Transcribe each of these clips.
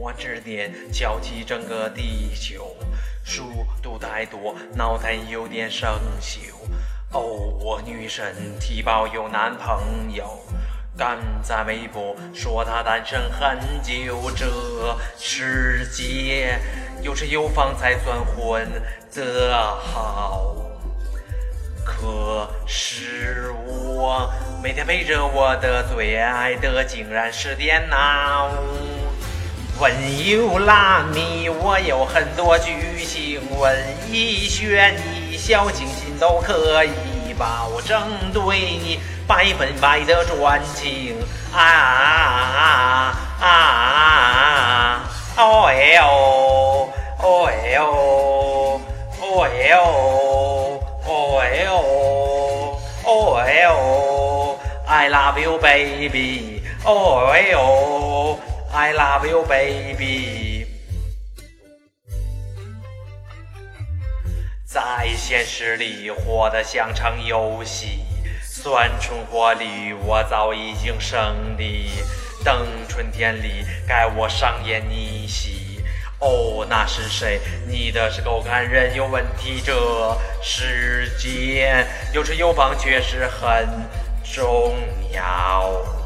我指点敲起整个地球，书读太多，脑袋有点生锈。哦，我女神提包有男朋友，敢在微博说她单身很久。这世界有车有房才算混得好，可是我每天陪着我的最爱的，竟然是电脑。文有拉米，我有很多剧情，文艺悬疑，小清新都可以保证对你百分百的专情。啊啊啊啊！哦哎哦，哦哎哦，哦哎哦，哦哎哦，哦哎哦，I love you baby，哦哎哦。I love you, baby。在现实里活得像场游戏，酸春活里我早已经胜利。等春天里该我上演逆袭。哦，那是谁？你的是狗看人有问题。这世间有车有房确实很重要。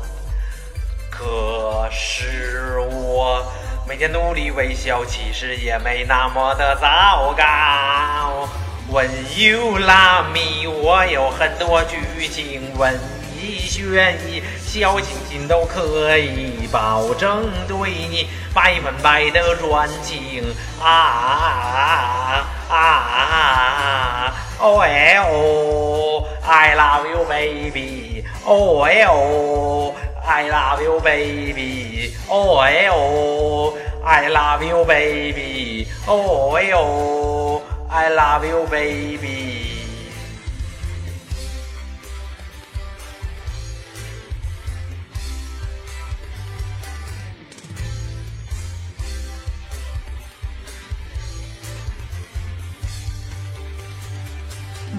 每天努力微笑，其实也没那么的糟糕。When you love me，，我有很多剧情，文艺悬疑，小清新都可以保证对你百分百的专情。啊啊啊啊！哦哎哦，I love you baby。哦哎哦。I love you, baby. Oh, eh, oh, I love you, baby. Oh, eh, oh, I love you, baby.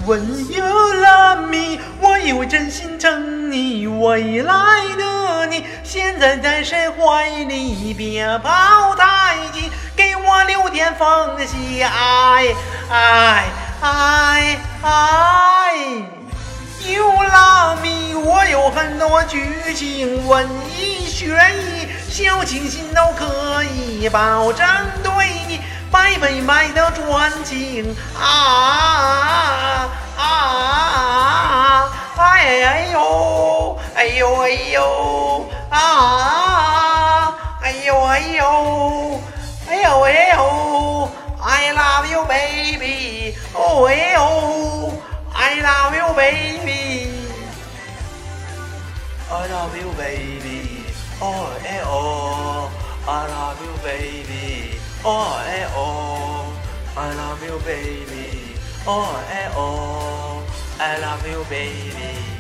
温柔拉米，我以为真心疼你，未来的你现在在谁怀里？别抱太紧，给我留点缝隙。爱爱爱爱，有拉米，我有很多剧情，文艺悬疑，小清新都可以保证对你。百分百的专情啊呦，哎呦哎呦啊！哎呦哎呦，哎呦哎呦！I love you baby，哦哎呦！I love you baby，I love you baby，哦哎哦！I love you baby。Oh, eh, oh, I love you, baby. Oh, eh, oh, I love you, baby.